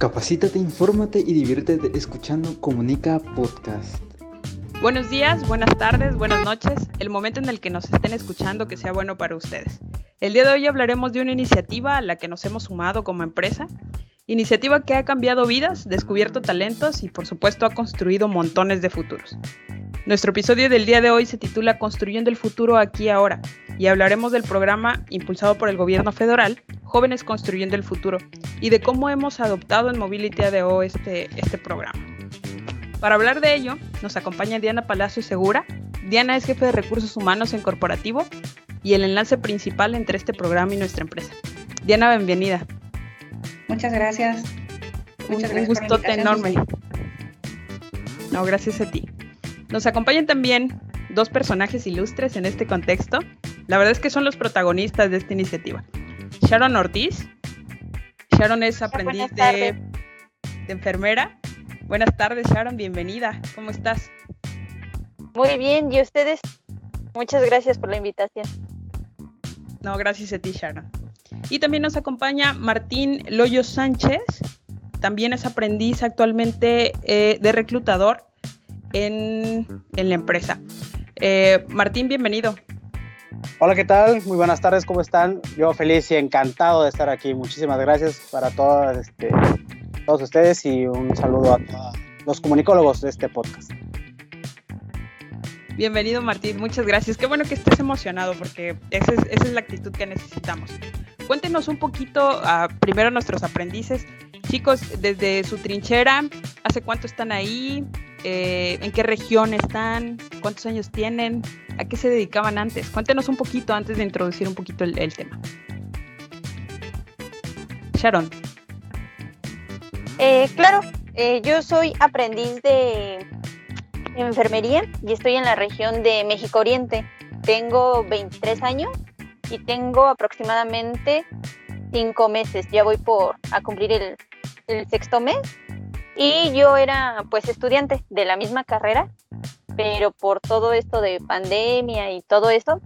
Capacítate, infórmate y diviértete escuchando Comunica Podcast. Buenos días, buenas tardes, buenas noches, el momento en el que nos estén escuchando que sea bueno para ustedes. El día de hoy hablaremos de una iniciativa a la que nos hemos sumado como empresa, iniciativa que ha cambiado vidas, descubierto talentos y por supuesto ha construido montones de futuros. Nuestro episodio del día de hoy se titula Construyendo el futuro aquí ahora y hablaremos del programa impulsado por el gobierno federal Jóvenes Construyendo el Futuro y de cómo hemos adoptado en Mobility ADO este, este programa. Para hablar de ello, nos acompaña Diana Palacio Segura. Diana es jefe de recursos humanos en corporativo y el enlace principal entre este programa y nuestra empresa. Diana, bienvenida. Muchas gracias. Muchas un, gustote enorme. No, gracias a ti. Nos acompañan también dos personajes ilustres en este contexto. La verdad es que son los protagonistas de esta iniciativa. Sharon Ortiz. Sharon es aprendiz de, de enfermera Buenas tardes, Sharon, bienvenida. ¿Cómo estás? Muy bien, ¿y ustedes? Muchas gracias por la invitación. No, gracias a ti, Sharon. Y también nos acompaña Martín Loyo Sánchez, también es aprendiz actualmente eh, de reclutador en, la empresa. Eh, Martín, bienvenido. Hola, ¿qué tal? Muy buenas tardes, ¿cómo están? Yo feliz y encantado de estar aquí. Muchísimas gracias para este, todos ustedes y un saludo a los comunicólogos de este podcast. Bienvenido Martín, muchas gracias. Qué bueno que estés emocionado porque esa es, la actitud que necesitamos. Cuéntenos un poquito uh, primero nuestros aprendices. Chicos, desde su trinchera, ¿hace cuánto están ahí? Eh, ¿En qué región están? ¿Cuántos años tienen? ¿A qué se dedicaban antes? Cuéntenos un poquito antes de introducir un poquito el, tema. Sharon. Eh, claro, eh, yo soy aprendiz de enfermería y estoy en la región de México Oriente. Tengo 23 años y tengo aproximadamente 5 meses. Ya voy por a cumplir el, el sexto mes. Y yo era pues estudiante de la misma carrera, pero por todo esto de pandemia y todo eso,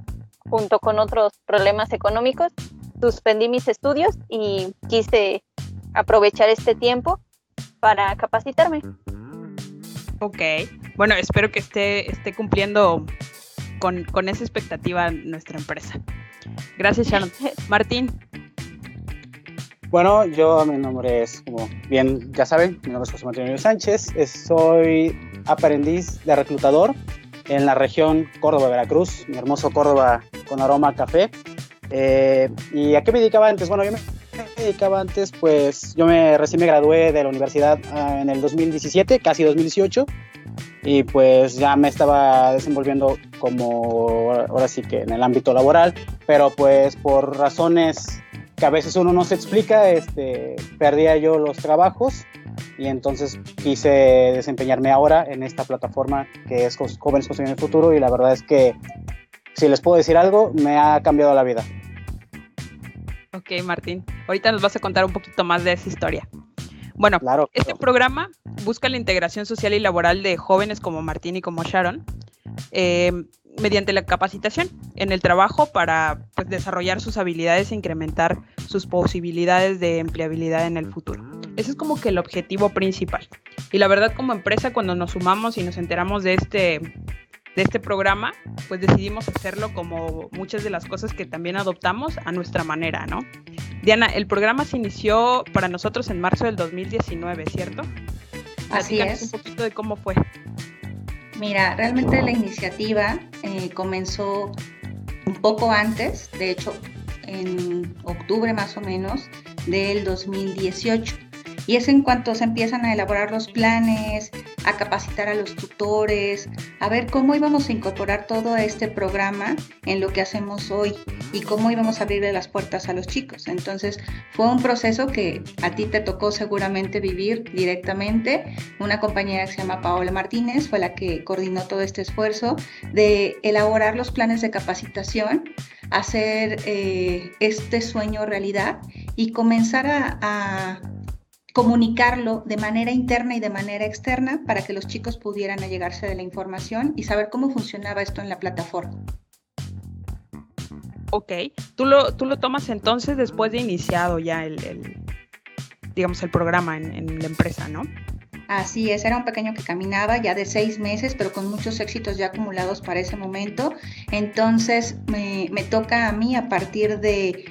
junto con otros problemas económicos, suspendí mis estudios y quise aprovechar este tiempo para capacitarme. Ok, bueno, espero que esté, esté cumpliendo con, con esa expectativa nuestra empresa. Gracias, Sharon. Martín. Bueno, yo, mi nombre es, como bien ya saben, mi nombre es José Martín Sánchez, soy aprendiz de reclutador en la región Córdoba-Veracruz, mi hermoso Córdoba con aroma café. Eh, ¿Y a qué me dedicaba antes? Bueno, yo me dedicaba antes? Pues yo me recién me gradué de la universidad ah, en el 2017, casi 2018, y pues ya me estaba desenvolviendo como ahora sí que en el ámbito laboral, pero pues por razones que a veces uno no se explica, este, perdía yo los trabajos y entonces quise desempeñarme ahora en esta plataforma que es Jóvenes Construyendo el Futuro y la verdad es que si les puedo decir algo, me ha cambiado la vida. Ok, Martín. Ahorita nos vas a contar un poquito más de esa historia. Bueno, claro, este programa busca la integración social y laboral de jóvenes como Martín y como Sharon eh, mediante la capacitación en el trabajo para pues, desarrollar sus habilidades e incrementar sus posibilidades de empleabilidad en el futuro. Ese es como que el objetivo principal. Y la verdad como empresa cuando nos sumamos y nos enteramos de este de este programa, pues decidimos hacerlo como muchas de las cosas que también adoptamos a nuestra manera, ¿no? Diana, el programa se inició para nosotros en marzo del 2019, ¿cierto? Así es. un poquito de cómo fue. Mira, realmente la iniciativa eh, comenzó un poco antes, de hecho en octubre más o menos del 2018. Y es en cuanto se empiezan a elaborar los planes, a capacitar a los tutores, a ver cómo íbamos a incorporar todo este programa en lo que hacemos hoy y cómo íbamos a abrirle las puertas a los chicos. Entonces fue un proceso que a ti te tocó seguramente vivir directamente. Una compañera que se llama Paola Martínez fue la que coordinó todo este esfuerzo de elaborar los planes de capacitación, hacer eh, este sueño realidad y comenzar a comunicarlo de manera interna y de manera externa para que los chicos pudieran allegarse de la información y saber cómo funcionaba esto en la plataforma. Ok, tú lo, tú lo tomas entonces después de iniciado ya el, digamos, el programa en, en la empresa, ¿no? Así es, era un pequeño que caminaba ya de seis meses, pero con muchos éxitos ya acumulados para ese momento. Entonces me, me toca a mí a partir de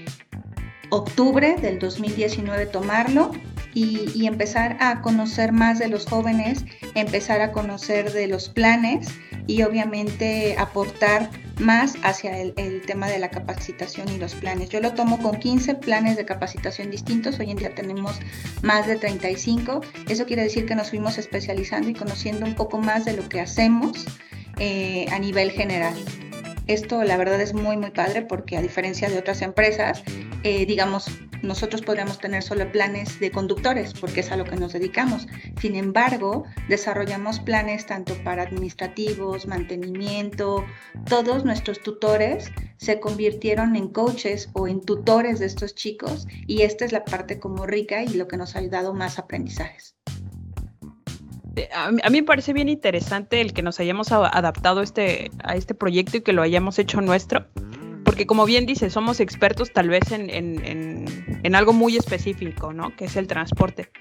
octubre del 2019 tomarlo y, empezar a conocer más de los jóvenes, empezar a conocer de los planes y obviamente aportar más hacia el, tema de la capacitación y los planes. Yo lo tomo con 15 planes de capacitación distintos, hoy en día tenemos más de 35, eso quiere decir que nos fuimos especializando y conociendo un poco más de lo que hacemos eh, a nivel general. Esto la verdad es muy muy padre porque a diferencia de otras empresas, eh, digamos, nosotros podríamos tener solo planes de conductores porque es a lo que nos dedicamos. Sin embargo, desarrollamos planes tanto para administrativos, mantenimiento, todos nuestros tutores se convirtieron en coaches o en tutores de estos chicos y esta es la parte como rica y lo que nos ha ayudado más aprendizajes. Eh, a mí, me parece bien interesante el que nos hayamos adaptado este, a este proyecto y que lo hayamos hecho nuestro, porque como bien dice, somos expertos tal vez en, en, algo muy específico, ¿no? Que es el transporte.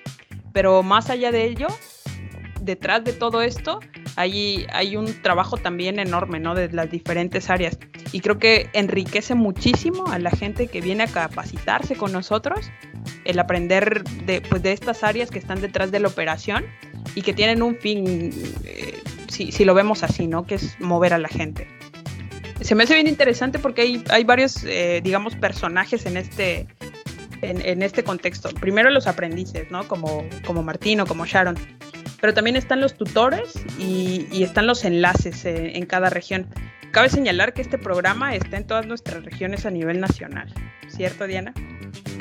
Pero más allá de ello, detrás de todo esto hay, hay un trabajo también enorme, ¿no? De las diferentes áreas. Y creo que enriquece muchísimo a la gente que viene a capacitarse con nosotros, el aprender de, pues, de estas áreas que están detrás de la operación y que tienen un fin, eh, si, lo vemos así, ¿no? Que es mover a la gente. Se me hace bien interesante porque hay, hay varios, eh, digamos, personajes en este, en, este contexto. Primero los aprendices, ¿no? Como, como Martín o como Sharon. Pero también están los tutores y, están los enlaces eh, en cada región. Cabe señalar que este programa está en todas nuestras regiones a nivel nacional. ¿Cierto, Diana?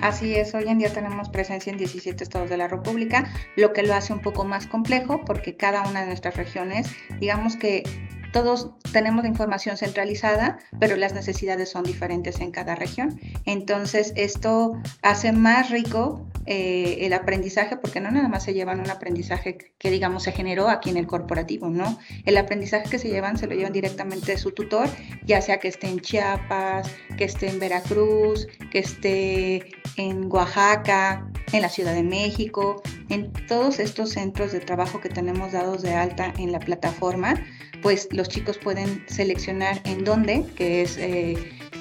Así es, hoy en día tenemos presencia en 17 estados de la República, lo que lo hace un poco más complejo porque cada una de nuestras regiones, digamos que todos tenemos información centralizada, pero las necesidades son diferentes en cada región. Entonces, esto hace más rico eh, el aprendizaje, porque no nada más se llevan un aprendizaje que, digamos, se generó aquí en el corporativo, ¿no? El aprendizaje que se llevan se lo llevan directamente de su tutor, ya sea que esté en Chiapas, que esté en Veracruz, que esté en Oaxaca, en la Ciudad de México, en todos estos centros de trabajo que tenemos dados de alta en la plataforma pues los chicos pueden seleccionar en dónde, que es eh,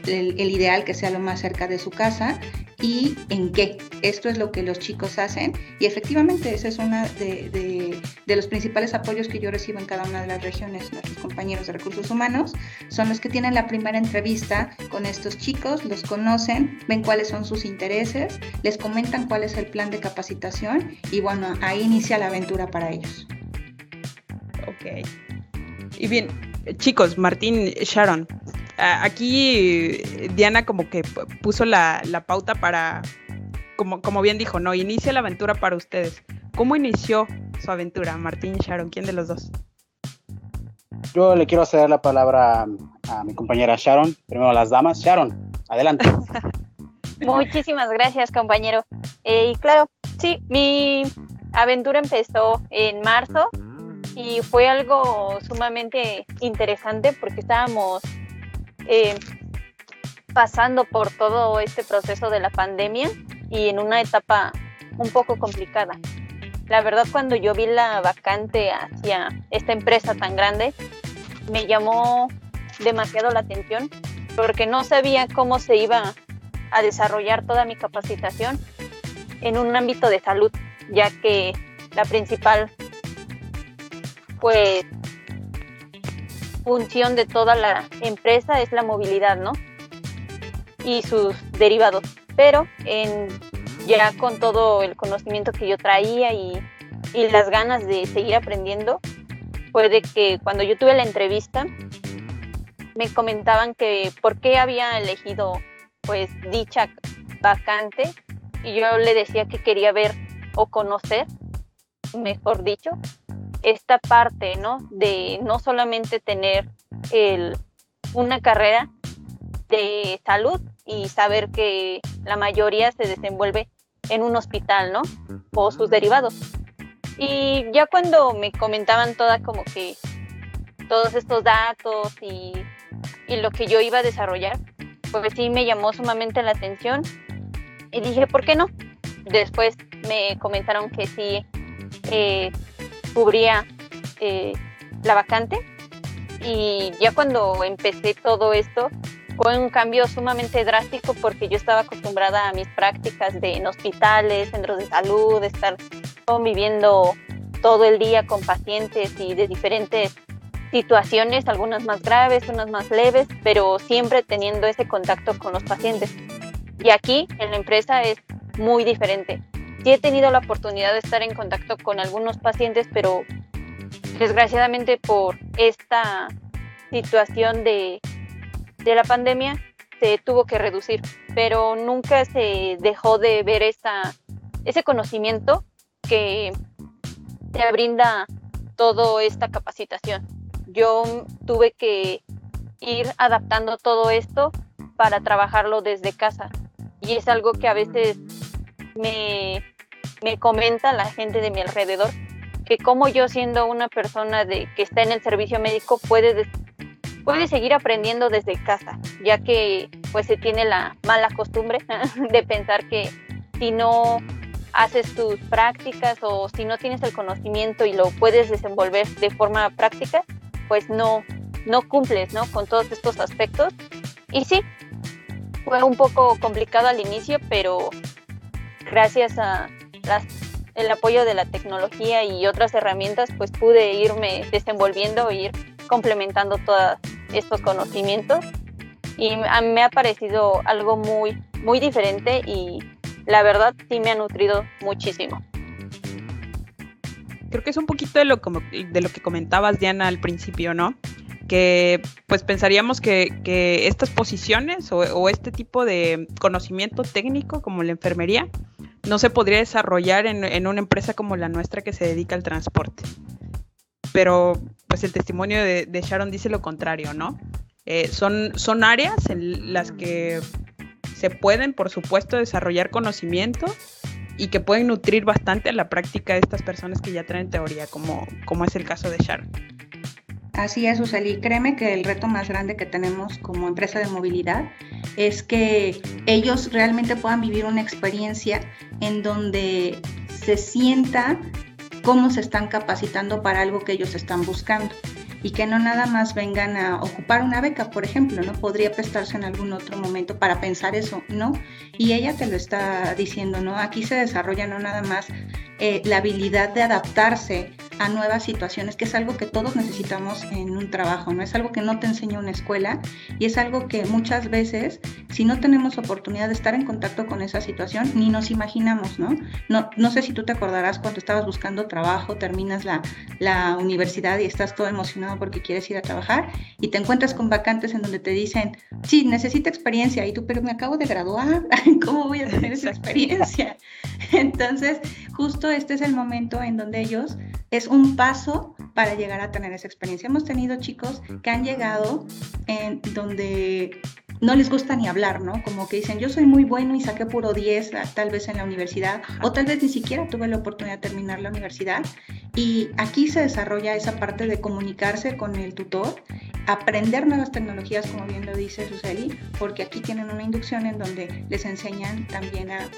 el, ideal que sea lo más cerca de su casa y en qué. Esto es lo que los chicos hacen y efectivamente ese es uno de, los principales apoyos que yo recibo en cada una de las regiones. Nuestros compañeros de recursos humanos son los que tienen la primera entrevista con estos chicos, los conocen, ven cuáles son sus intereses, les comentan cuál es el plan de capacitación y bueno, ahí inicia la aventura para ellos. Ok. Y bien, chicos, Martín, Sharon, aquí Diana como que puso la, pauta para, como, como bien dijo, no, inicia la aventura para ustedes. ¿Cómo inició su aventura, Martín y Sharon? ¿Quién de los dos? Yo le quiero ceder la palabra a mi compañera Sharon. Primero las damas. Sharon, adelante. Muchísimas gracias, compañero. Eh, y claro, sí, mi aventura empezó en marzo y fue algo sumamente interesante porque estábamos eh, pasando por todo este proceso de la pandemia y en una etapa un poco complicada. La verdad cuando yo vi la vacante hacia esta empresa tan grande, me llamó demasiado la atención porque no sabía cómo se iba a desarrollar toda mi capacitación en un ámbito de salud, ya que la principal pues función de toda la empresa es la movilidad, ¿no? Y sus derivados. Pero en, ya con todo el conocimiento que yo traía y, y las ganas de seguir aprendiendo, puede que cuando yo tuve la entrevista me comentaban que por qué había elegido pues dicha vacante y yo le decía que quería ver o conocer, mejor dicho, esta parte, ¿no? De no solamente tener el, una carrera de salud y saber que la mayoría se desenvuelve en un hospital, ¿no? O sus derivados. Y ya cuando me comentaban toda como que todos estos datos y, y lo que yo iba a desarrollar, pues sí me llamó sumamente la atención y dije, ¿por qué no? después me comentaron que sí eh, cubría eh, la vacante y ya cuando empecé todo esto fue un cambio sumamente drástico porque yo estaba acostumbrada a mis prácticas de en hospitales, centros de salud, de estar conviviendo todo el día con pacientes y de diferentes situaciones, algunas más graves, unas más leves, pero siempre teniendo ese contacto con los pacientes. Y aquí en la empresa es muy diferente. Sí he tenido la oportunidad de estar en contacto con algunos pacientes, pero desgraciadamente por esta situación de, de la pandemia se tuvo que reducir, pero nunca se dejó de ver esa, ese conocimiento que te brinda toda esta capacitación. Yo tuve que ir adaptando todo esto para trabajarlo desde casa y es algo que a veces me, me comenta la gente de mi alrededor, que como yo siendo una persona de, que está en el servicio médico puede, puede seguir aprendiendo desde casa, ya que pues se tiene la mala costumbre de pensar que si no haces tus prácticas o si no tienes el conocimiento y lo puedes desenvolver de forma práctica, pues no, no cumples ¿no? con todos estos aspectos. Y sí, fue un poco complicado al inicio, pero gracias a el apoyo de la tecnología y otras herramientas, pues pude irme desenvolviendo e ir complementando todos estos conocimientos. Y me ha parecido algo muy, muy diferente y la verdad sí me ha nutrido muchísimo. Creo que es un poquito de lo, de lo que comentabas, Diana, al principio, ¿no? Que pues pensaríamos que, estas posiciones o, este tipo de conocimiento técnico como la enfermería no se podría desarrollar en, una empresa como la nuestra que se dedica al transporte. Pero pues el testimonio de, Sharon dice lo contrario, ¿no? Eh, son, son áreas en las que se pueden, por supuesto, desarrollar conocimiento y que pueden nutrir bastante a la práctica de estas personas que ya traen teoría, como, como es el caso de Sharon. Así es, Useli. Créeme que el reto más grande que tenemos como empresa de movilidad es que ellos realmente puedan vivir una experiencia en donde se sienta cómo se están capacitando para algo que ellos están buscando y que no nada más vengan a ocupar una beca, por ejemplo, ¿no? Podría prestarse en algún otro momento para pensar eso, ¿no? Y ella te lo está diciendo, ¿no? Aquí se desarrolla no nada más eh, la habilidad de adaptarse a nuevas situaciones, que es algo que todos necesitamos en un trabajo, ¿no? Es algo que no te enseña una escuela y es algo que muchas veces, si no tenemos oportunidad de estar en contacto con esa situación, ni nos imaginamos, ¿no? No, no sé si tú te acordarás cuando estabas buscando trabajo, terminas la, la universidad y estás todo emocionado porque quieres ir a trabajar y te encuentras con vacantes en donde te dicen, sí, necesita experiencia y tú, pero me acabo de graduar, ¿cómo voy a tener esa experiencia? Entonces, justo este es el momento en donde ellos es un paso para llegar a tener esa experiencia. Hemos tenido chicos que han llegado en donde no les gusta ni hablar, ¿no? Como que dicen, yo soy muy bueno y saqué puro 10 tal vez en la universidad, o tal vez ni siquiera tuve la oportunidad de terminar la universidad. Y aquí se desarrolla esa parte de comunicarse con el tutor, aprender nuevas tecnologías, como bien lo dice Suseli, porque aquí tienen una inducción en donde les enseñan también a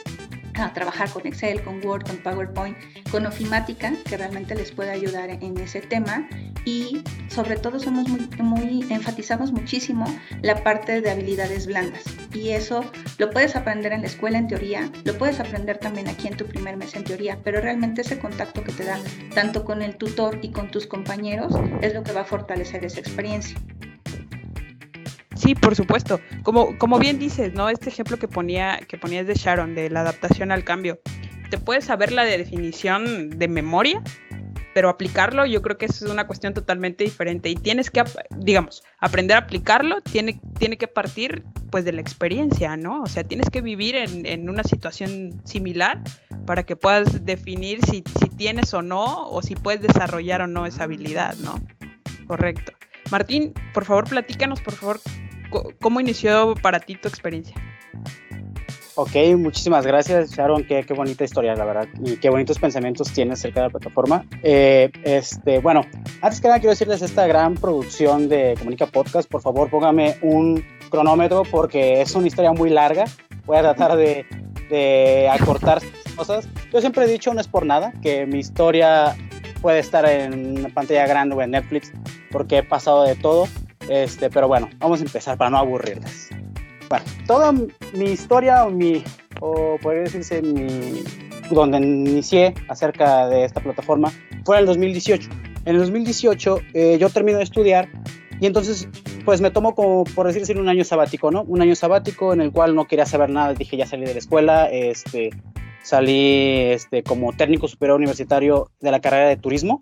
a trabajar con Excel, con Word, con PowerPoint, con ofimática, que realmente les puede ayudar en ese tema. Y sobre todo somos muy, muy enfatizamos muchísimo la parte de habilidades blandas. Y eso lo puedes aprender en la escuela en teoría, lo puedes aprender también aquí en tu primer mes en teoría, pero realmente ese contacto que te da tanto con el tutor y con tus compañeros es lo que va a fortalecer esa experiencia. Sí, por supuesto. Como, como bien dices, ¿no? Este ejemplo que ponía, que ponías de Sharon, de la adaptación al cambio. Te puedes saber la definición de memoria, pero aplicarlo yo creo que es una cuestión totalmente diferente. Y tienes que, digamos, aprender a aplicarlo, tiene, tiene que partir pues de la experiencia, ¿no? O sea, tienes que vivir en, en una situación similar para que puedas definir si, si tienes o no, o si puedes desarrollar o no esa habilidad, ¿no? Correcto. Martín, por favor, platícanos, por favor, ¿Cómo inició para ti tu experiencia? Ok, muchísimas gracias, Sharon. Qué, qué, bonita historia, la verdad. Y qué bonitos pensamientos tienes acerca de la plataforma. Eh, este, bueno, antes que nada quiero decirles esta gran producción de Comunica Podcast. Por favor, póngame un cronómetro porque es una historia muy larga. Voy a tratar de, de acortar cosas. Yo siempre he dicho, no es por nada, que mi historia puede estar en una pantalla grande o en Netflix, porque he pasado de todo. Este, pero bueno, vamos a empezar para no aburrirles. Bueno, toda mi historia o mi, o podría decirse mi, donde inicié acerca de esta plataforma fue en el 2018. En el 2018 eh, yo termino de estudiar y entonces pues me tomo como, por decir un año sabático, ¿no? Un año sabático en el cual no quería saber nada, dije ya salí de la escuela, este, salí este, como técnico superior universitario de la carrera de turismo.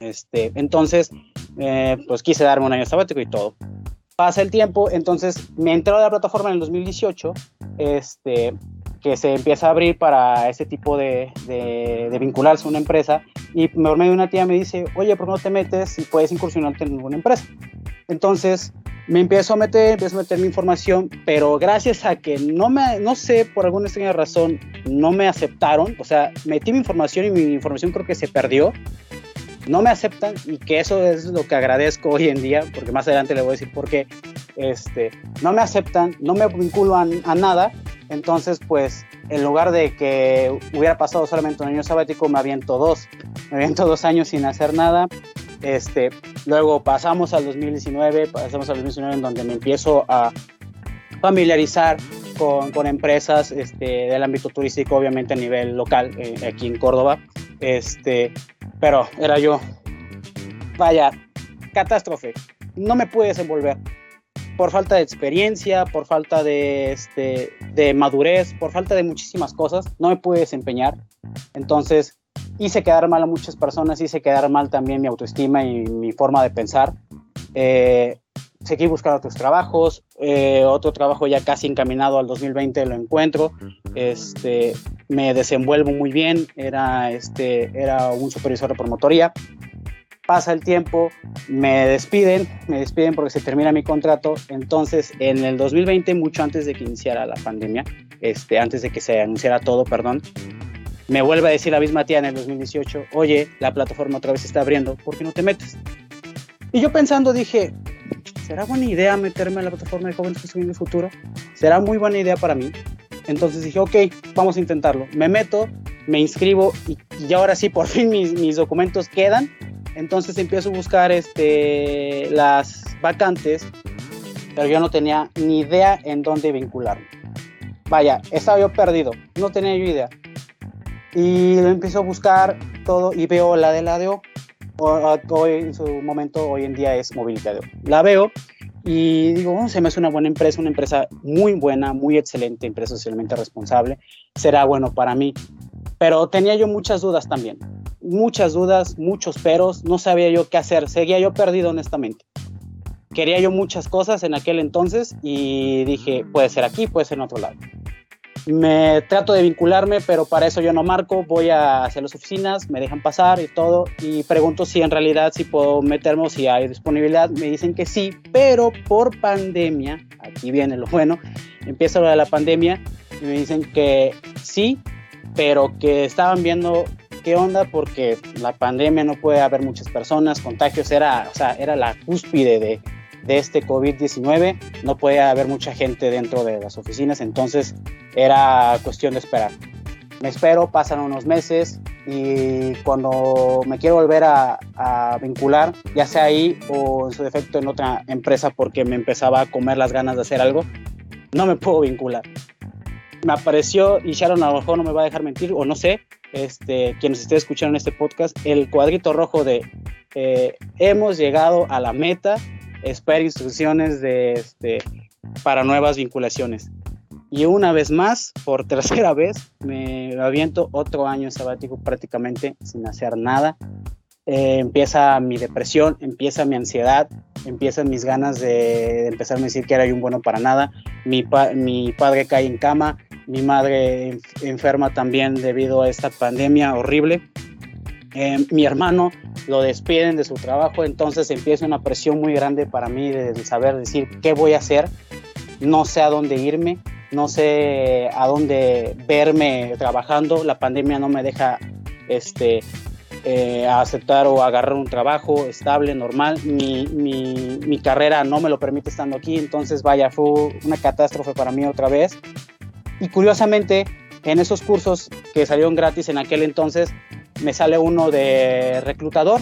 Este, entonces, eh, pues quise darme un año sabático y todo. Pasa el tiempo, entonces me entró a la plataforma en el 2018, este, que se empieza a abrir para ese tipo de, de, vincularse a una empresa y medio de una tía me dice, oye, ¿por qué no te metes y puedes incursionarte en ninguna empresa? Entonces me empiezo a meter, empiezo a meter mi información, pero gracias a que no me, no sé, por alguna extraña razón, no me aceptaron, o sea, metí mi información y mi información creo que se perdió, no me aceptan y que eso es lo que agradezco hoy en día, porque más adelante le voy a decir por qué, este, no me aceptan, no me vinculan a nada, entonces pues en lugar de que hubiera pasado solamente un año sabático, me aviento dos, me aviento dos años sin hacer nada, este, luego pasamos al 2019, pasamos al 2019 en donde me empiezo a familiarizar con, empresas este, del ámbito turístico, obviamente a nivel local, eh, aquí en Córdoba, este, pero era yo, vaya, catástrofe, no me pude desenvolver por falta de experiencia, por falta de, este, de madurez, por falta de muchísimas cosas, no me pude desempeñar. Entonces hice quedar mal a muchas personas, hice quedar mal también mi autoestima y mi forma de pensar. Eh, seguí buscando otros trabajos, eh, otro trabajo ya casi encaminado al 2020 lo encuentro, este, me desenvuelvo muy bien, era, este, era un supervisor de promotoría, pasa el tiempo, me despiden, me despiden porque se termina mi contrato, entonces en el 2020, mucho antes de que iniciara la pandemia, este, antes de que se anunciara todo, perdón, me vuelve a decir la misma tía en el 2018, oye, la plataforma otra vez está abriendo, ¿por qué no te metes? Y yo pensando dije, ¿será buena idea meterme en la plataforma de jóvenes construyendo el futuro? ¿Será muy buena idea para mí? Entonces dije, ok, vamos a intentarlo. Me meto, me inscribo y, y ahora sí, por fin mis, mis, documentos quedan. Entonces empiezo a buscar este, las vacantes, pero yo no tenía ni idea en dónde vincularme. Vaya, estaba yo perdido, no tenía idea. Y lo empiezo a buscar todo y veo la de la DO hoy en su momento, hoy en día es Movilidad. La veo y digo, oh, se me hace una buena empresa, una empresa muy buena, muy excelente, empresa socialmente responsable, será bueno para mí. Pero tenía yo muchas dudas también, muchas dudas, muchos peros, no sabía yo qué hacer, seguía yo perdido honestamente. Quería yo muchas cosas en aquel entonces y dije, puede ser aquí, puede ser en otro lado me trato de vincularme, pero para eso yo no marco, voy a hacer las oficinas, me dejan pasar y todo, y pregunto si en realidad si puedo meterme si hay disponibilidad, me dicen que sí, pero por pandemia, aquí viene lo bueno, empieza la pandemia y me dicen que sí, pero que estaban viendo qué onda porque la pandemia no puede haber muchas personas, contagios era, o sea, era la cúspide de de este COVID-19, no puede haber mucha gente dentro de las oficinas, entonces era cuestión de esperar. Me espero, pasan unos meses y cuando me quiero volver a, vincular, ya sea ahí o en su defecto en otra empresa porque me empezaba a comer las ganas de hacer algo, no me puedo vincular. Me apareció, y Sharon a lo mejor no me va a dejar mentir, o no sé, este, quienes estén escuchando este podcast, el cuadrito rojo de eh, hemos llegado a la meta espera instrucciones de, este, para nuevas vinculaciones. Y una vez más, por tercera vez, me aviento otro año sabático prácticamente sin hacer nada. Eh, empieza mi depresión, empieza mi ansiedad, empiezan mis ganas de, empezar a decir que era un bueno para nada. Mi, mi padre cae en cama, mi madre enferma también debido a esta pandemia horrible. Eh, mi hermano lo despiden de su trabajo, entonces empieza una presión muy grande para mí de, saber decir qué voy a hacer, no sé a dónde irme, no sé a dónde verme trabajando, la pandemia no me deja este, eh, aceptar o agarrar un trabajo estable, normal, mi, mi, mi carrera no me lo permite estando aquí, entonces vaya, fue una catástrofe para mí otra vez. Y curiosamente, en esos cursos que salieron gratis en aquel entonces, me sale uno de reclutador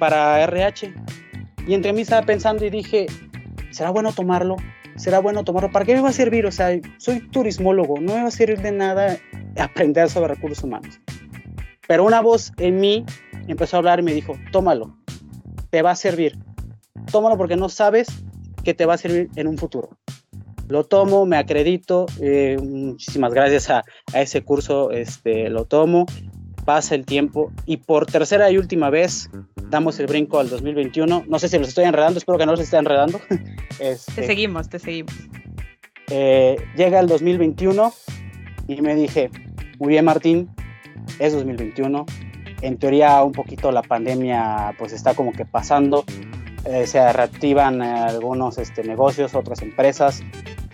para RH. Y entre mí estaba pensando y dije, ¿será bueno tomarlo? ¿Será bueno tomarlo? ¿Para qué me va a servir? O sea, soy turismólogo, no me va a servir de nada aprender sobre recursos humanos. Pero una voz en mí empezó a hablar y me dijo, tómalo, te va a servir. Tómalo porque no sabes que te va a servir en un futuro. Lo tomo, me acredito, eh, muchísimas gracias a, a, ese curso, este, lo tomo, pasa el tiempo y por tercera y última vez damos el brinco al 2021. No sé si los estoy enredando, espero que no los esté enredando. Este, te seguimos, te seguimos. Eh, llega el 2021 y me dije, muy bien Martín, es 2021. En teoría un poquito la pandemia pues está como que pasando, eh, se reactivan algunos este, negocios, otras empresas,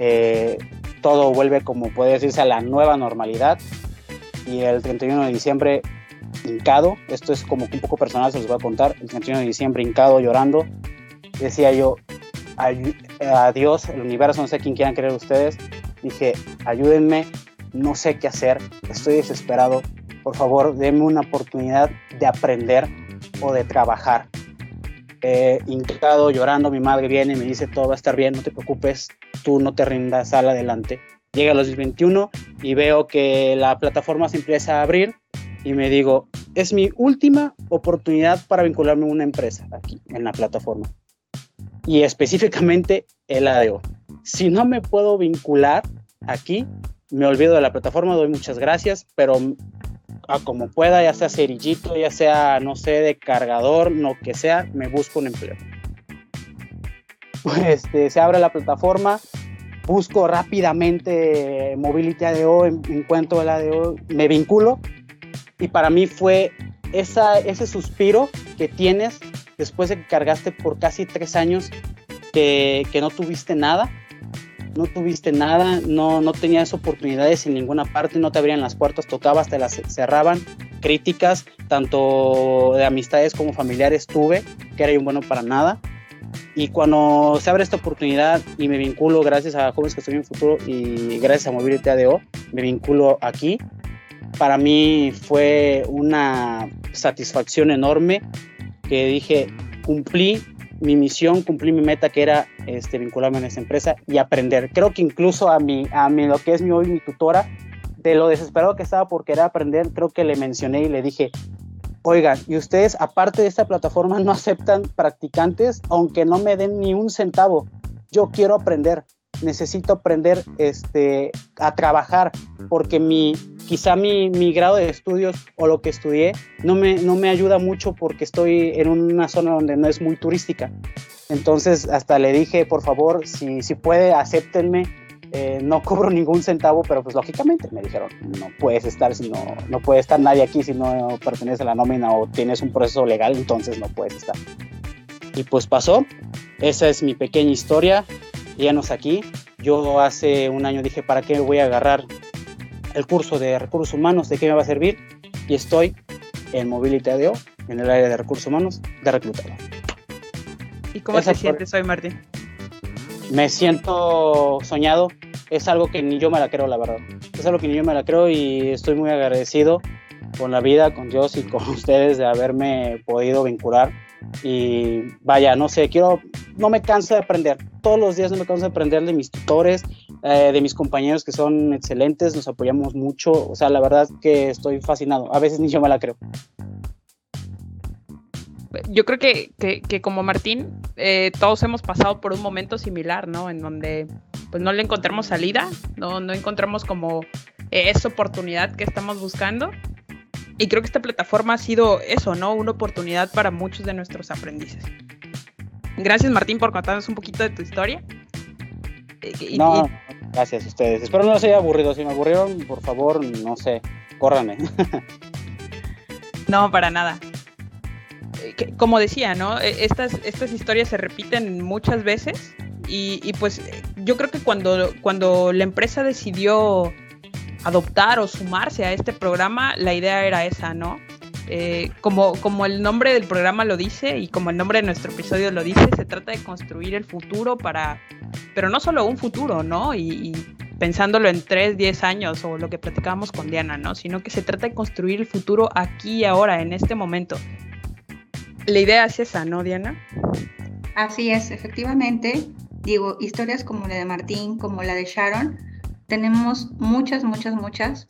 eh, todo vuelve como puede decirse a la nueva normalidad. Y el 31 de diciembre hincado, esto es como un poco personal, se los voy a contar, el 31 de diciembre hincado llorando, decía yo, adiós, el universo, no sé quién quieran creer ustedes, dije, ayúdenme, no sé qué hacer, estoy desesperado, por favor, denme una oportunidad de aprender o de trabajar. Eh, hincado, llorando, mi madre viene y me dice, todo va a estar bien, no te preocupes, tú no te rindas, sal adelante. Llega a los 2021 y veo que la plataforma se empieza a abrir y me digo, es mi última oportunidad para vincularme a una empresa aquí en la plataforma. Y específicamente el ADO. Si no me puedo vincular aquí, me olvido de la plataforma, doy muchas gracias, pero a como pueda, ya sea cerillito, ya sea, no sé, de cargador, lo que sea, me busco un empleo. Pues este, se abre la plataforma, busco rápidamente Mobility ADO, encuentro el ADO, me vinculo y para mí fue esa, ese suspiro que tienes después de que cargaste por casi tres años que, que no tuviste nada, no tuviste nada, no, no tenías oportunidades en ninguna parte, no te abrían las puertas, tocabas, te las cerraban, críticas, tanto de amistades como familiares tuve, que era un bueno para nada. Y cuando se abre esta oportunidad y me vinculo gracias a Jóvenes que Estudian Futuro y gracias a Mobility ADO, me vinculo aquí, para mí fue una satisfacción enorme que dije, cumplí mi misión, cumplí mi meta que era este, vincularme en esta empresa y aprender. Creo que incluso a mi, a mí, lo que es mi hoy mi tutora, de lo desesperado que estaba por querer aprender, creo que le mencioné y le dije, oigan, y ustedes aparte de esta plataforma no aceptan practicantes, aunque no me den ni un centavo. Yo quiero aprender necesito aprender este, a trabajar porque mi, quizá mi, mi, grado de estudios o lo que estudié no me, no me ayuda mucho porque estoy en una zona donde no es muy turística. Entonces hasta le dije, por favor, si, si puede, acéptenme. Eh, no cobro ningún centavo, pero pues lógicamente me dijeron, no puedes estar si no, no puede estar nadie aquí si no pertenece a la nómina o tienes un proceso legal, entonces no puedes estar. Y pues pasó, esa es mi pequeña historia nos aquí. Yo hace un año dije, ¿para qué voy a agarrar el curso de recursos humanos? ¿De qué me va a servir? Y estoy en Mobility en el área de recursos humanos, de reclutador. ¿Y cómo te sientes hoy, Martín? Me siento soñado. Es algo que ni yo me la creo, la verdad. Es algo que ni yo me la creo y estoy muy agradecido con la vida, con Dios y con ustedes de haberme podido vincular y vaya, no sé, quiero, no me canso de aprender, todos los días no me canso de aprender de mis tutores, eh, de mis compañeros que son excelentes, nos apoyamos mucho, o sea, la verdad que estoy fascinado, a veces ni yo me la creo. Yo creo que, que, como Martín, eh, todos hemos pasado por un momento similar, ¿no? En donde pues no le encontramos salida, no, no encontramos como esa oportunidad que estamos buscando y creo que esta plataforma ha sido eso, ¿no? Una oportunidad para muchos de nuestros aprendices. Gracias Martín por contarnos un poquito de tu historia. no, gracias a ustedes. Espero no les haya aburrido. Si me aburrieron, por favor, no sé, córranme. no, para nada. Eh, como decía, ¿no? E, estas, estas historias se repiten muchas veces y, y pues yo creo que cuando, cuando la empresa decidió adoptar o sumarse a este programa, la idea era esa, ¿no? Eh, como, como el nombre del programa lo dice y como el nombre de nuestro episodio lo dice, se trata de construir el futuro para, pero no solo un futuro, ¿no? Y, pensándolo en 3, 10 años o lo que platicábamos con Diana, ¿no? Sino que se trata de construir el futuro aquí y ahora, en este momento. La idea es esa, ¿no, Diana? Así es, efectivamente. Digo, historias como la de Martín, como la de Sharon, tenemos muchas, muchas, muchas.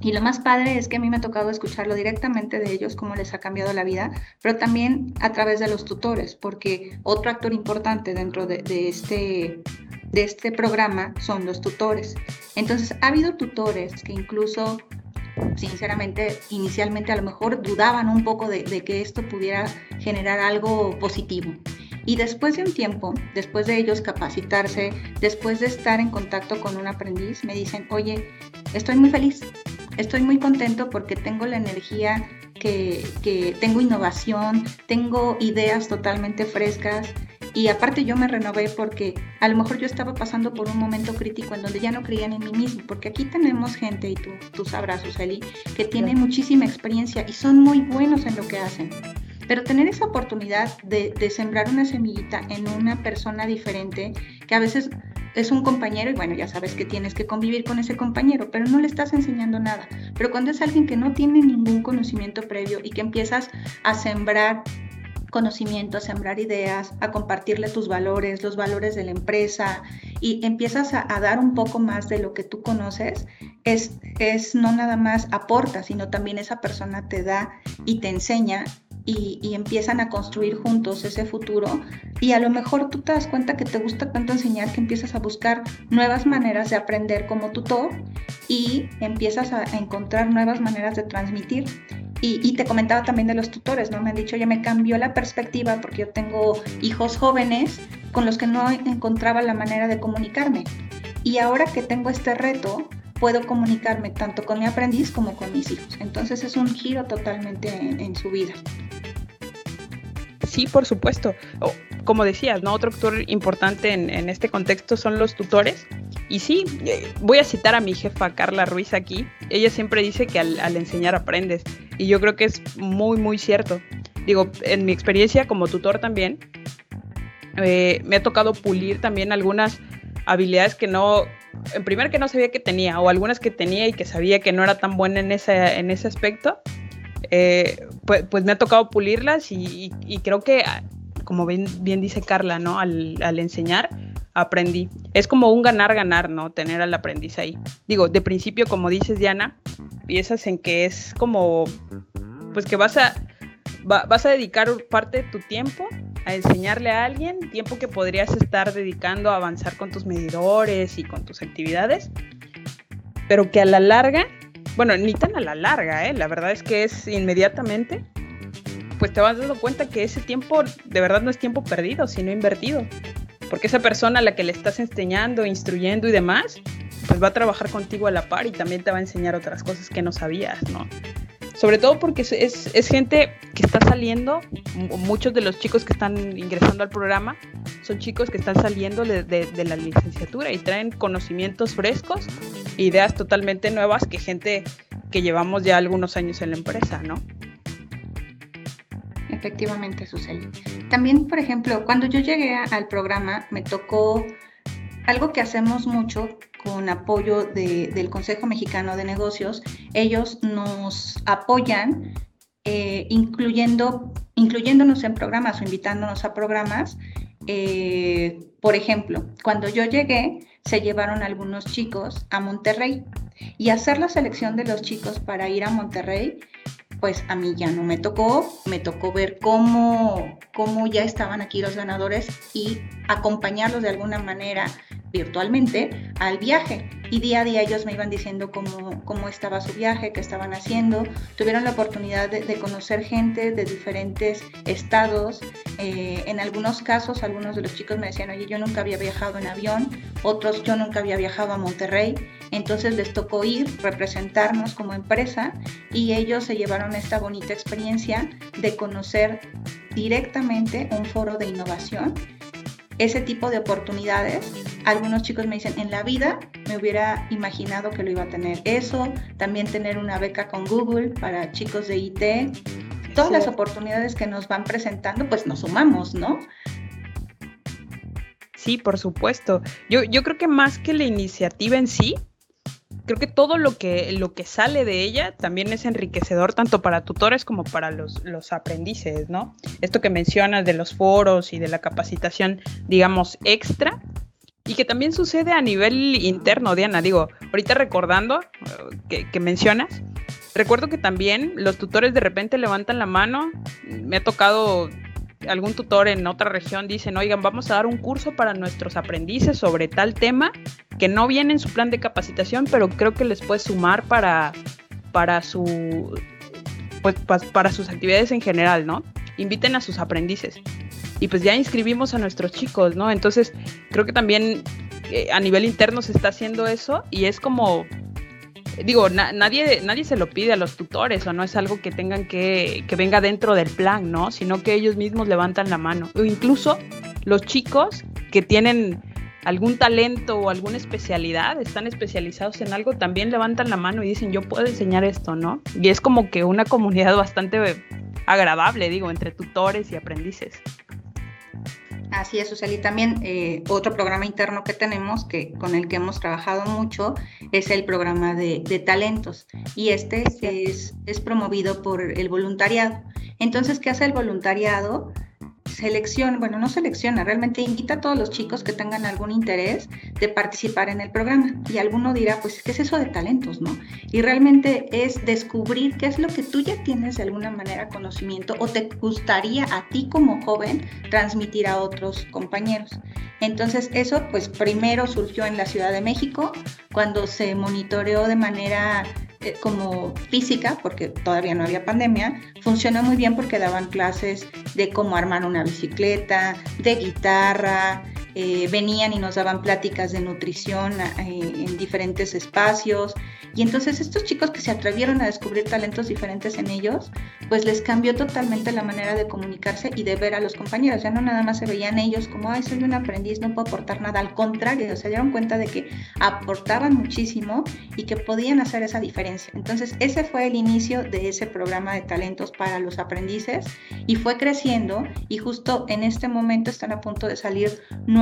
Y lo más padre es que a mí me ha tocado escucharlo directamente de ellos, cómo les ha cambiado la vida, pero también a través de los tutores, porque otro actor importante dentro de, este de este programa son los tutores. Entonces, ha habido tutores que incluso, sinceramente, inicialmente a lo mejor dudaban un poco de, que esto pudiera generar algo positivo. Y después de un tiempo, después de ellos capacitarse, después de estar en contacto con un aprendiz, me dicen, oye, estoy muy feliz, estoy muy contento porque tengo la energía que, que tengo innovación, tengo ideas totalmente frescas, y aparte yo me renové porque a lo mejor yo estaba pasando por un momento crítico en donde ya no creían en mí mismo, porque aquí tenemos gente, y tú, tú sabrás, Suseli, que tiene muchísima experiencia y son muy buenos en lo que hacen. Pero tener esa oportunidad de, de sembrar una semillita en una persona diferente, que a veces es un compañero y bueno, ya sabes que tienes que convivir con ese compañero, pero no le estás enseñando nada. Pero cuando es alguien que no tiene ningún conocimiento previo y que empiezas a sembrar conocimiento, a sembrar ideas, a compartirle tus valores, los valores de la empresa y empiezas a, dar un poco más de lo que tú conoces, es, es no nada más aporta, sino también esa persona te da y te enseña y, y, empiezan a construir juntos ese futuro y a lo mejor tú te das cuenta que te gusta tanto enseñar que empiezas a buscar nuevas maneras de aprender como tutor y empiezas a encontrar nuevas maneras de transmitir. Y, te comentaba también de los tutores, ¿no? Me han dicho, ya me cambió la perspectiva porque yo tengo hijos jóvenes con los que no encontraba la manera de comunicarme. Y ahora que tengo este reto, puedo comunicarme tanto con mi aprendiz como con mis hijos. Entonces es un giro totalmente en, su vida. Sí, por supuesto. como decías, ¿no? Otro actor importante en, en este contexto son los tutores y sí, eh, voy a citar a mi jefa Carla Ruiz aquí. Ella siempre dice que al, enseñar aprendes. Y yo creo que es muy, muy cierto. Digo, en mi experiencia como tutor también, eh, me ha tocado pulir también algunas habilidades que no, en primer que no sabía que tenía, o algunas que tenía y que sabía que no era tan buena en ese, en ese aspecto. Eh, pues, pues, me ha tocado pulirlas y, creo que, como bien, dice Carla, ¿no? Al, al enseñar, aprendí. Es como un ganar-ganar, ¿no? Tener al aprendiz ahí. Digo, de principio, como dices, Diana, piensas en que es como, pues que vas a, vas a dedicar parte de tu tiempo a enseñarle a alguien, tiempo que podrías estar dedicando a avanzar con tus medidores y con tus actividades, pero que a la larga, bueno, ni tan a la larga, ¿eh? La verdad es que es inmediatamente, pues te vas dando cuenta que ese tiempo de verdad no es tiempo perdido, sino invertido porque esa persona a la que le estás enseñando, instruyendo y demás, pues va a trabajar contigo a la par y también te va a enseñar otras cosas que no sabías, ¿no? Sobre todo porque es, es, gente que está saliendo, muchos de los chicos que están ingresando al programa son chicos que están saliendo de, de, la licenciatura y traen conocimientos frescos, ideas totalmente nuevas que gente que llevamos ya algunos años en la empresa, ¿no? Efectivamente, sucede. También, por ejemplo, cuando yo llegué al programa, me tocó algo que hacemos mucho con apoyo del Consejo Mexicano de Negocios. Ellos nos apoyan eh, incluyendo, incluyéndonos en programas o invitándonos a programas. Eh, por ejemplo, cuando yo llegué, se llevaron algunos chicos a Monterrey y hacer la selección de los chicos para ir a Monterrey pues a mí ya no me tocó, me tocó ver cómo, cómo ya estaban aquí los ganadores y acompañarlos de alguna manera virtualmente al viaje. Y día a día ellos me iban diciendo cómo, cómo estaba su viaje, qué estaban haciendo. Tuvieron la oportunidad de, conocer gente de diferentes estados. Eh, en algunos casos, algunos de los chicos me decían, oye, yo nunca había viajado en avión, otros yo nunca había viajado a Monterrey. Entonces les tocó ir, representarnos como empresa y ellos se llevaron esta bonita experiencia de conocer directamente un foro de innovación. Ese tipo de oportunidades, algunos chicos me dicen, en la vida me hubiera imaginado que lo iba a tener. Eso, también tener una beca con Google para chicos de IT, todas las oportunidades que nos van presentando, pues nos sumamos, ¿no? Sí, por supuesto. Yo, yo creo que más que la iniciativa en sí, creo que todo lo que, lo que sale de ella también es enriquecedor tanto para tutores como para los, los aprendices, ¿no? Esto que mencionas de los foros y de la capacitación, digamos, extra, y que también sucede a nivel interno, Diana. Digo, ahorita recordando eh, que, que, mencionas, recuerdo que también los tutores de repente levantan la mano. Me ha tocado algún tutor en otra región dicen, oigan, vamos a dar un curso para nuestros aprendices sobre tal tema que no viene en su plan de capacitación, pero creo que les puede sumar para, para su pues para sus actividades en general, ¿no? Inviten a sus aprendices. Y pues ya inscribimos a nuestros chicos, ¿no? Entonces, creo que también eh, a nivel interno se está haciendo eso y es como digo, nadie, nadie se lo pide a los tutores o no es algo que tengan que, que venga dentro del plan, ¿no? Sino que ellos mismos levantan la mano. O incluso los chicos que tienen algún talento o alguna especialidad, están especializados en algo, también levantan la mano y dicen, yo puedo enseñar esto, ¿no? Y es como que una comunidad bastante agradable, digo, entre tutores y aprendices. Así es, Suseli. También eh, otro programa interno que tenemos, que con el que hemos trabajado mucho, es el programa de, de talentos. Y este es, es promovido por el voluntariado. Entonces, ¿qué hace el voluntariado? Selecciona, bueno, no selecciona, realmente invita a todos los chicos que tengan algún interés de participar en el programa. Y alguno dirá, pues, ¿qué es eso de talentos, no? Y realmente es descubrir qué es lo que tú ya tienes de alguna manera conocimiento o te gustaría a ti como joven transmitir a otros compañeros. Entonces, eso, pues, primero surgió en la Ciudad de México, cuando se monitoreó de manera eh, como física, porque todavía no había pandemia, funcionó muy bien porque daban clases de cómo armar una bicicleta, de guitarra, eh, venían y nos daban pláticas de nutrición eh, en diferentes espacios. Y entonces estos chicos que se atrevieron a descubrir talentos diferentes en ellos, pues les cambió totalmente la manera de comunicarse y de ver a los compañeros. Ya no nada más se veían ellos como, ay, soy un aprendiz, no puedo aportar nada. Al contrario, se dieron cuenta de que aportaban muchísimo y que podían hacer esa diferencia. Entonces ese fue el inicio de ese programa de talentos para los aprendices y fue creciendo y justo en este momento están a punto de salir nuevos,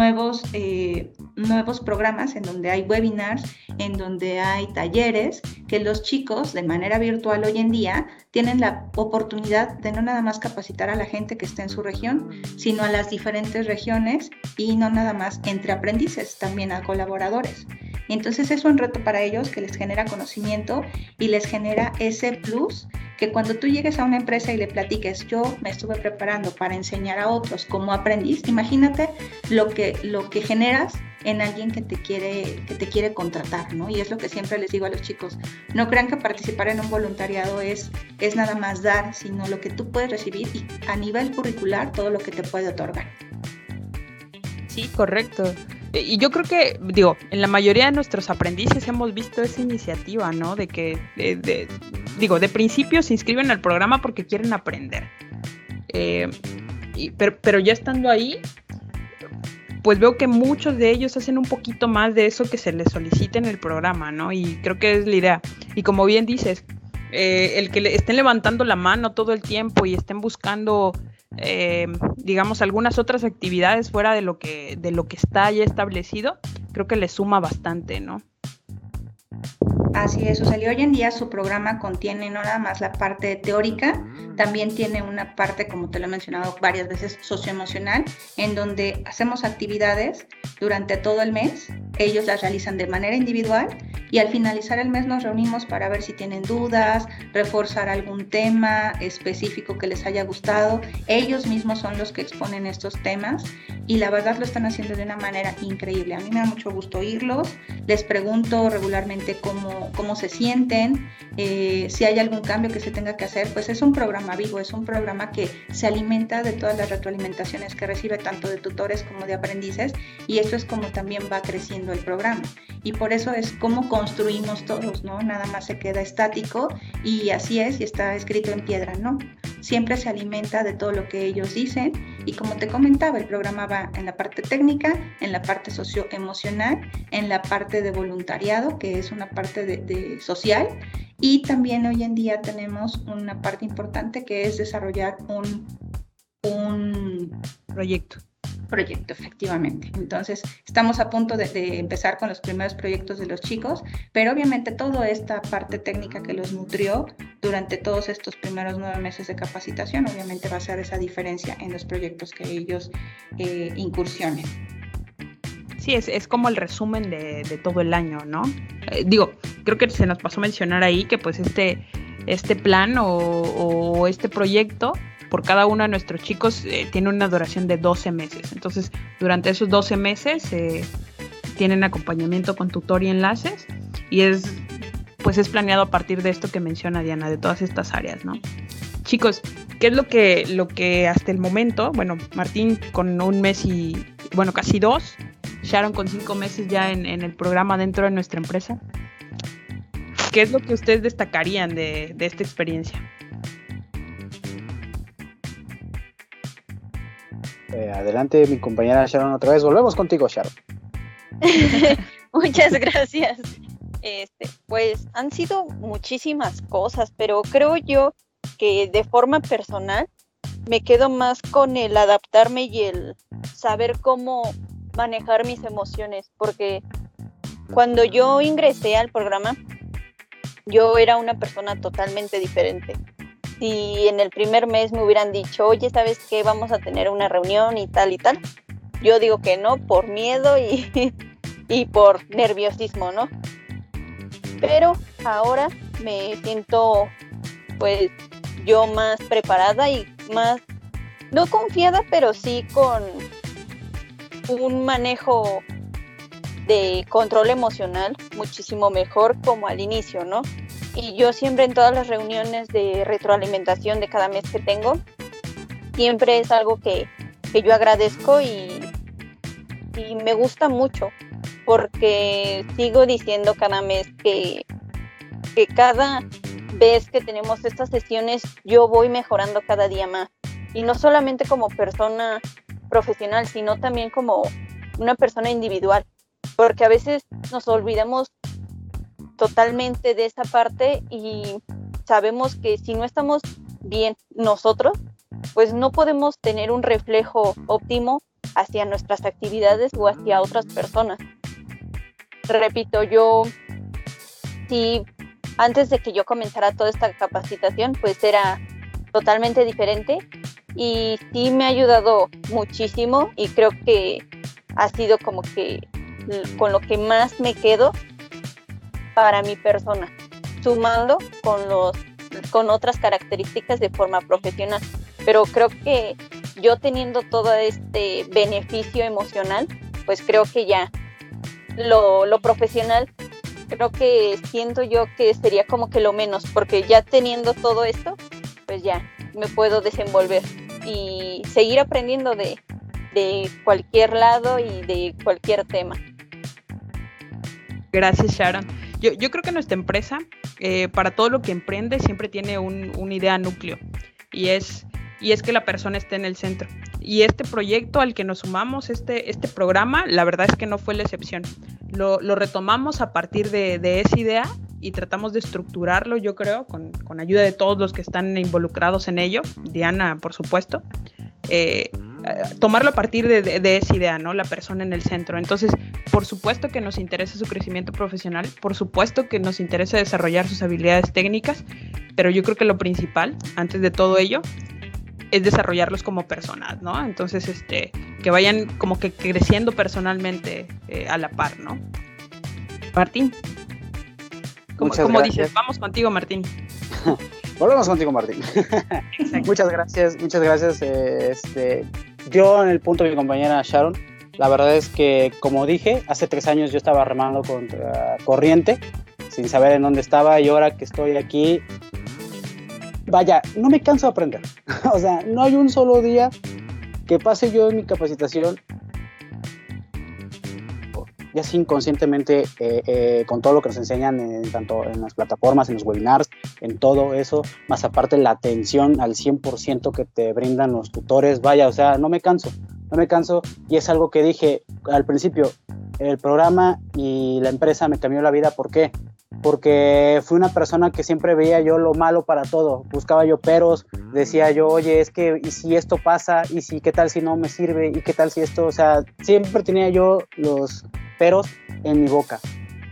eh, nuevos programas en donde hay webinars, en donde hay talleres, que los chicos de manera virtual hoy en día tienen la oportunidad de no nada más capacitar a la gente que está en su región, sino a las diferentes regiones y no nada más entre aprendices, también a colaboradores. Entonces es un reto para ellos que les genera conocimiento y les genera ese plus que cuando tú llegues a una empresa y le platiques, yo me estuve preparando para enseñar a otros como aprendiz, imagínate lo que, lo que generas en alguien que te quiere que te quiere contratar, ¿no? Y es lo que siempre les digo a los chicos, no crean que participar en un voluntariado es es nada más dar, sino lo que tú puedes recibir y a nivel curricular todo lo que te puede otorgar. Sí, correcto. Y yo creo que, digo, en la mayoría de nuestros aprendices hemos visto esa iniciativa, ¿no? De que, de, digo, de principio se inscriben al programa porque quieren aprender. Eh, pero, pero ya estando ahí, pues veo que muchos de ellos hacen un poquito más de eso que se les solicita en el programa, ¿no? Y creo que es la idea. Y como bien dices, eh, el que le estén levantando la mano todo el tiempo y estén buscando eh, digamos, algunas otras actividades fuera de lo que, de lo que está ya establecido, creo que le suma bastante, ¿no? Así es, sea, hoy en día su programa contiene no nada más la parte teórica, también tiene una parte, como te lo he mencionado varias veces, socioemocional, en donde hacemos actividades durante todo el mes, ellos las realizan de manera individual y al finalizar el mes nos reunimos para ver si tienen dudas, reforzar algún tema específico que les haya gustado. Ellos mismos son los que exponen estos temas y la verdad lo están haciendo de una manera increíble. A mí me da mucho gusto oírlos, les pregunto regularmente cómo, cómo se sienten, eh, si hay algún cambio que se tenga que hacer, pues es un programa vivo, es un programa que se alimenta de todas las retroalimentaciones que recibe tanto de tutores como de aprendices y eso es como también va creciendo el programa. Y por eso es como construimos todos, ¿no? Nada más se queda estático y así es y está escrito en piedra, ¿no? Siempre se alimenta de todo lo que ellos dicen. Y como te comentaba, el programa va en la parte técnica, en la parte socioemocional, en la parte de voluntariado, que es una parte de, social. Y también hoy en día tenemos una parte importante que es desarrollar un, un proyecto proyecto, efectivamente. Entonces, estamos a punto de, empezar con los primeros proyectos de los chicos, pero obviamente toda esta parte técnica que los nutrió durante todos estos primeros nueve meses de capacitación, obviamente va a ser esa diferencia en los proyectos que ellos eh, incursionen. Sí, es, es, como el resumen de, todo el año, ¿no? Eh, digo, creo que se nos pasó a mencionar ahí que pues este, este plan o, o este proyecto por cada uno de nuestros chicos eh, tiene una duración de 12 meses. Entonces, durante esos 12 meses eh, tienen acompañamiento con tutor y enlaces y es pues es planeado a partir de esto que menciona Diana, de todas estas áreas, ¿no? Chicos, ¿qué es lo que, lo que hasta el momento, bueno, Martín con un mes y, bueno, casi dos, Sharon con cinco meses ya en, el programa dentro de nuestra empresa, ¿qué es lo que ustedes destacarían de, de esta experiencia? Eh, adelante, mi compañera Sharon, otra vez. Volvemos contigo, Sharon. Muchas gracias. Este, pues han sido muchísimas cosas, pero creo yo que de forma personal me quedo más con el adaptarme y el saber cómo manejar mis emociones, porque cuando yo ingresé al programa, yo era una persona totalmente diferente si en el primer mes me hubieran dicho, oye, ¿sabes qué? Vamos a tener una reunión y tal y tal. Yo digo que no, por miedo y, y por nerviosismo, ¿no? Pero ahora me siento, pues, yo más preparada y más, no confiada, pero sí con un manejo de control emocional muchísimo mejor como al inicio, ¿no? Y yo siempre en todas las reuniones de retroalimentación de cada mes que tengo, siempre es algo que, yo agradezco y, y, me gusta mucho porque sigo diciendo cada mes que, que cada vez que tenemos estas sesiones yo voy mejorando cada día más. Y no solamente como persona profesional, sino también como una persona individual, porque a veces nos olvidamos totalmente de esa parte y sabemos que si no estamos bien nosotros, pues no podemos tener un reflejo óptimo hacia nuestras actividades o hacia otras personas. Repito, yo, si antes de que yo comenzara toda esta capacitación, pues era totalmente diferente y sí me ha ayudado muchísimo y creo que ha sido como que con lo que más me quedo para mi persona, sumando con, los, con otras características de forma profesional. Pero creo que yo teniendo todo este beneficio emocional, pues creo que ya lo, lo profesional, creo que siento yo que sería como que lo menos, porque ya teniendo todo esto, pues ya me puedo desenvolver y seguir aprendiendo de, de cualquier lado y de cualquier tema. Gracias, Sharon. Yo, creo que nuestra empresa, eh, para todo lo que emprende, siempre tiene un, una idea núcleo y es, y es que la persona esté en el centro. Y este proyecto al que nos sumamos, este, este programa, la verdad es que no fue la excepción. Lo, lo retomamos a partir de, de, esa idea y tratamos de estructurarlo, yo creo, con, con ayuda de todos los que están involucrados en ello, Diana, por supuesto. Eh, tomarlo a partir de, esa idea, ¿no? La persona en el centro. Entonces, por supuesto que nos interesa su crecimiento profesional, por supuesto que nos interesa desarrollar sus habilidades técnicas, pero yo creo que lo principal, antes de todo ello, es desarrollarlos como personas, ¿no? Entonces, este, que vayan como que creciendo personalmente eh, a la par, ¿no? Martín. Como, dices, vamos contigo, Martín. Volvemos contigo, Martín. muchas gracias, muchas gracias. Este, yo en el punto de mi compañera Sharon, la verdad es que, como dije, hace tres años yo estaba remando contra corriente, sin saber en dónde estaba, y ahora que estoy aquí, vaya, no me canso de aprender. o sea, no hay un solo día que pase yo en mi capacitación ya así inconscientemente eh, eh, con todo lo que nos enseñan en, tanto en las plataformas, en los webinars, en todo eso, más aparte la atención al 100% que te brindan los tutores, vaya, o sea, no me canso, no me canso y es algo que dije al principio, el programa y la empresa me cambió la vida, ¿por qué? porque fui una persona que siempre veía yo lo malo para todo, buscaba yo peros, decía yo, oye, es que, ¿y si esto pasa? ¿Y si qué tal si no me sirve? ¿Y qué tal si esto? O sea, siempre tenía yo los peros en mi boca.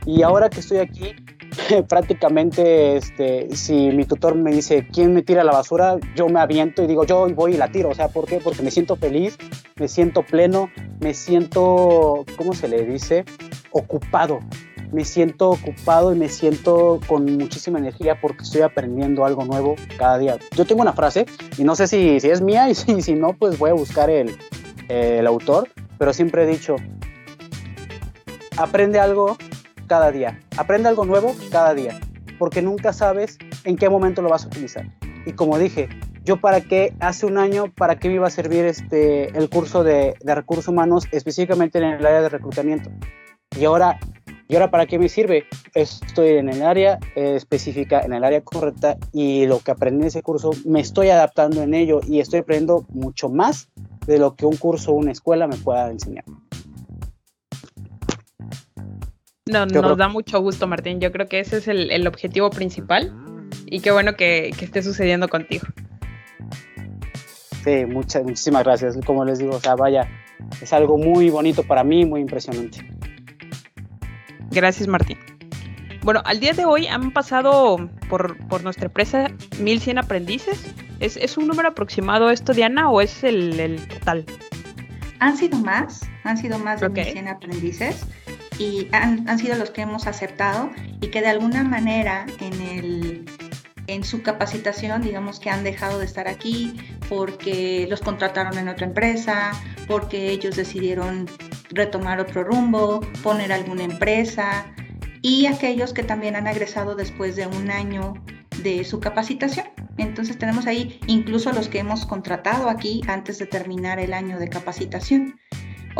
Y ahora que estoy aquí, prácticamente, este, si mi tutor me dice, ¿quién me tira la basura? Yo me aviento y digo, yo voy y la tiro. O sea, ¿por qué? Porque me siento feliz, me siento pleno, me siento, ¿cómo se le dice? Ocupado me siento ocupado y me siento con muchísima energía porque estoy aprendiendo algo nuevo cada día. Yo tengo una frase y no sé si, si es mía y si, si no, pues voy a buscar el, el autor, pero siempre he dicho, aprende algo cada día, aprende algo nuevo cada día, porque nunca sabes en qué momento lo vas a utilizar. Y como dije, yo para qué, hace un año, para qué me iba a servir este, el curso de, de recursos humanos específicamente en el área de reclutamiento. Y ahora ¿Y ahora para qué me sirve? Estoy en el área específica, en el área correcta y lo que aprendí en ese curso me estoy adaptando en ello y estoy aprendiendo mucho más de lo que un curso o una escuela me pueda enseñar. No, nos da mucho gusto, Martín. Yo creo que ese es el, objetivo principal y qué bueno que, esté sucediendo contigo. Sí, muchas, muchísimas gracias. Como les digo, o sea, vaya, es algo muy bonito para mí, muy impresionante. Gracias, Martín. Bueno, al día de hoy han pasado por, nuestra empresa 1100 aprendices. ¿Es, un número aproximado esto, Diana, o es el, total? Han sido más, han sido más de 1100 aprendices y han, sido los que hemos aceptado y que de alguna manera en, el, en su capacitación, digamos que han dejado de estar aquí porque los contrataron en otra empresa, porque ellos decidieron retomar otro rumbo, poner alguna empresa y aquellos que también han agresado después de un año de su capacitación. Entonces tenemos ahí incluso los que hemos contratado aquí antes de terminar el año de capacitación.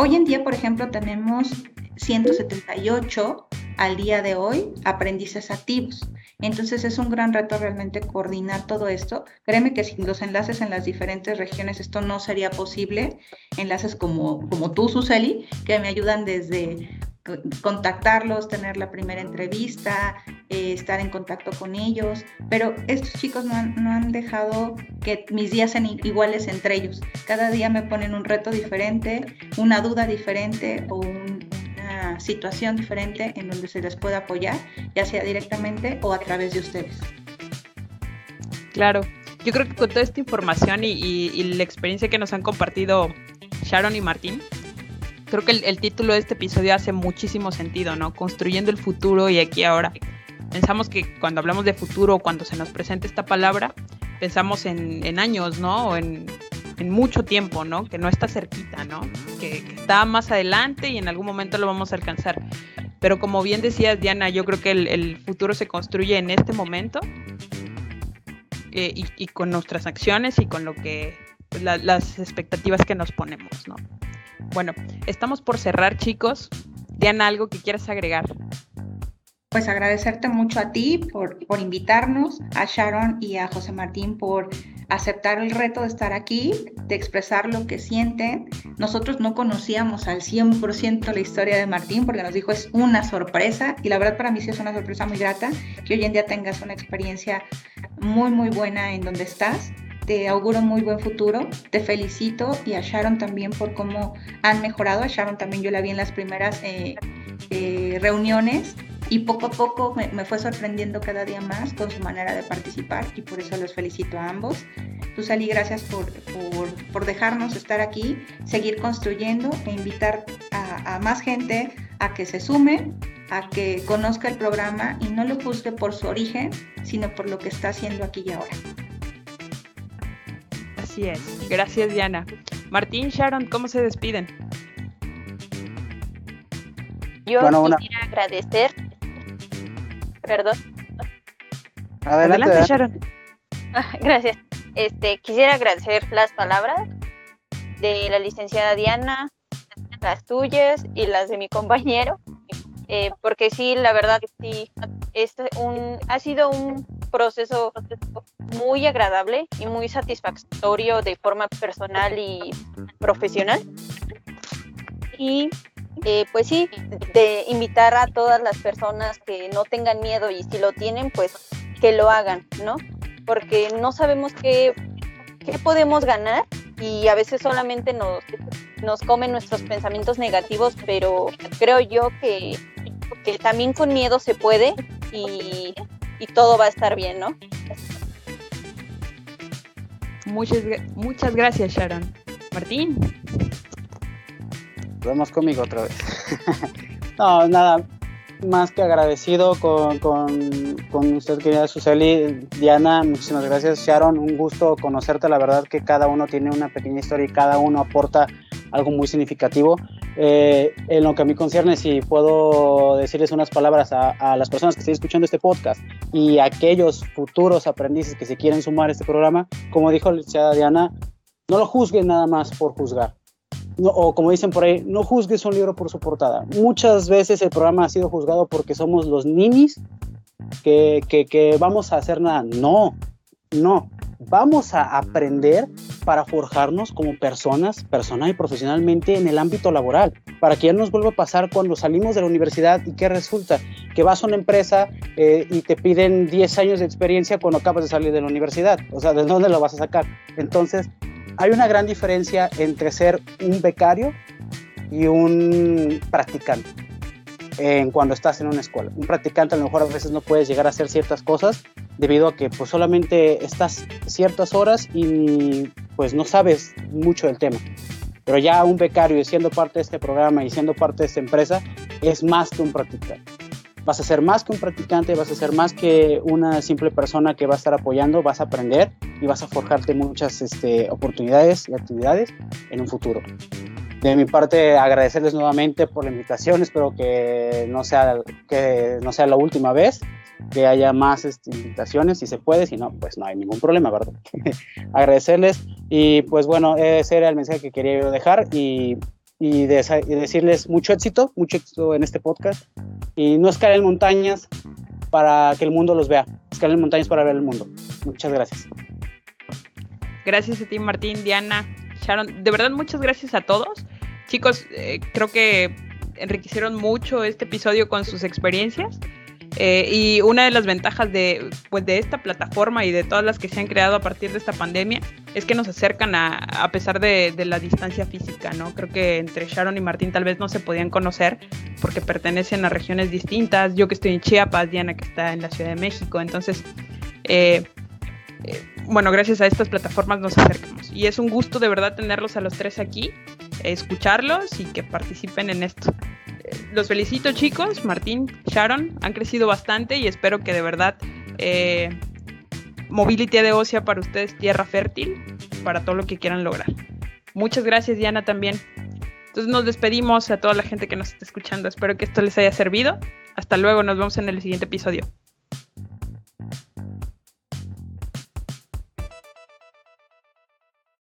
Hoy en día, por ejemplo, tenemos 178 al día de hoy aprendices activos. Entonces es un gran reto realmente coordinar todo esto. Créeme que sin los enlaces en las diferentes regiones esto no sería posible. Enlaces como, como tú, Suseli, que me ayudan desde contactarlos, tener la primera entrevista, eh, estar en contacto con ellos, pero estos chicos no han, dejado que mis días sean iguales entre ellos. Cada día me ponen un reto diferente, una duda diferente o un, situación diferente en donde se les puede apoyar, ya sea directamente o a través de ustedes. Claro, yo creo que con toda esta información y, la experiencia que nos han compartido Sharon y Martín, creo que el, título de este episodio hace muchísimo sentido, ¿no? Construyendo el futuro y aquí ahora. Pensamos que cuando hablamos de futuro, cuando se nos presenta esta palabra, pensamos en, en años, ¿no? O en en mucho tiempo, ¿no? Que no está cerquita, ¿no? Que, está más adelante y en algún momento lo vamos a alcanzar. Pero como bien decías, Diana, yo creo que el, futuro se construye en este momento eh, y, con nuestras acciones y con lo que pues, las expectativas que nos ponemos, ¿no? Bueno, estamos por cerrar, chicos. Diana, algo que quieras agregar. Pues agradecerte mucho a ti por, por invitarnos, a Sharon y a José Martín por aceptar el reto de estar aquí, de expresar lo que sienten. Nosotros no conocíamos al 100% la historia de Martín porque nos dijo es una sorpresa y la verdad para mí sí es una sorpresa muy grata que hoy en día tengas una experiencia muy muy buena en donde estás. Te auguro muy buen futuro, te felicito y a Sharon también por cómo han mejorado. A Sharon también yo la vi en las primeras eh, eh, reuniones y poco a poco me, fue sorprendiendo cada día más con su manera de participar y por eso los felicito a ambos. Tú Salí, gracias por, por, dejarnos estar aquí, seguir construyendo e invitar a, a, más gente a que se sume, a que conozca el programa y no lo juzgue por su origen, sino por lo que está haciendo aquí y ahora. Así es. Gracias, Diana. Martín, Sharon, ¿cómo se despiden? Yo quisiera agradecer Perdón. Adelante, Sharon. Ah, gracias. Este, quisiera agradecer las palabras de la licenciada Diana, las tuyas y las de mi compañero, eh, porque sí, la verdad, sí, este un, ha sido un proceso muy agradable y muy satisfactorio de forma personal y profesional. Y eh, pues sí, de invitar a todas las personas que no tengan miedo y si lo tienen, pues que lo hagan, ¿no? Porque no sabemos qué, qué podemos ganar y a veces solamente nos, nos comen nuestros pensamientos negativos, pero creo yo que, que también con miedo se puede y, y todo va a estar bien, ¿no? Muchas, muchas gracias, Sharon. Martín. Vamos conmigo otra vez. no, nada, más que agradecido con, con, con, usted, querida Suseli. Diana, muchísimas gracias. Sharon, un gusto conocerte. La verdad que cada uno tiene una pequeña historia y cada uno aporta algo muy significativo. Eh, en lo que a mí concierne, si puedo decirles unas palabras a, las personas que estén escuchando este podcast y a aquellos futuros aprendices que se quieren sumar a este programa, como dijo la Diana, no lo juzguen nada más por juzgar no, o como dicen por ahí, no juzgues un libro por su portada. Muchas veces el programa ha sido juzgado porque somos los ninis que, que, vamos a hacer nada. No, no. Vamos a aprender para forjarnos como personas, personal y profesionalmente en el ámbito laboral, para que ya no nos vuelva a pasar cuando salimos de la universidad y que resulta que vas a una empresa eh, y te piden 10 años de experiencia cuando acabas de salir de la universidad. O sea, ¿de dónde lo vas a sacar? Entonces, hay una gran diferencia entre ser un becario y un practicante en cuando estás en una escuela. Un practicante a lo mejor a veces no puedes llegar a hacer ciertas cosas debido a que pues solamente estás ciertas horas y pues no sabes mucho del tema. Pero ya un becario y siendo parte de este programa y siendo parte de esta empresa es más que un practicante vas a ser más que un practicante, vas a ser más que una simple persona que va a estar apoyando, vas a aprender y vas a forjarte muchas este, oportunidades y actividades en un futuro. De mi parte, agradecerles nuevamente por la invitación, espero que no sea, que no sea la última vez, que haya más este, invitaciones si se puede, si no, pues no hay ningún problema, ¿verdad? agradecerles y pues bueno, ese era el mensaje que quería yo dejar y y, decirles mucho éxito, mucho éxito en este podcast. Y no escalen montañas para que el mundo los vea, escalen montañas para ver el mundo. Muchas gracias. Gracias a ti, Martín, Diana, Sharon. De verdad, muchas gracias a todos. Chicos, eh, creo que enriquecieron mucho este episodio con sus experiencias. Eh, y una de las ventajas de, pues, de esta plataforma y de todas las que se han creado a partir de esta pandemia es que nos acercan a, a pesar de, de, la distancia física, ¿no? Creo que entre Sharon y Martín tal vez no se podían conocer porque pertenecen a regiones distintas. Yo que estoy en Chiapas, Diana que está en la Ciudad de México. Entonces, eh, eh, bueno, gracias a estas plataformas nos acercamos. Y es un gusto de verdad tenerlos a los tres aquí, escucharlos y que participen en esto los felicito chicos, Martín, Sharon, han crecido bastante y espero que de verdad eh, Mobility de Ocia para ustedes tierra fértil para todo lo que quieran lograr. Muchas gracias Diana también. Entonces nos despedimos a toda la gente que nos está escuchando. Espero que esto les haya servido. Hasta luego, nos vemos en el siguiente episodio.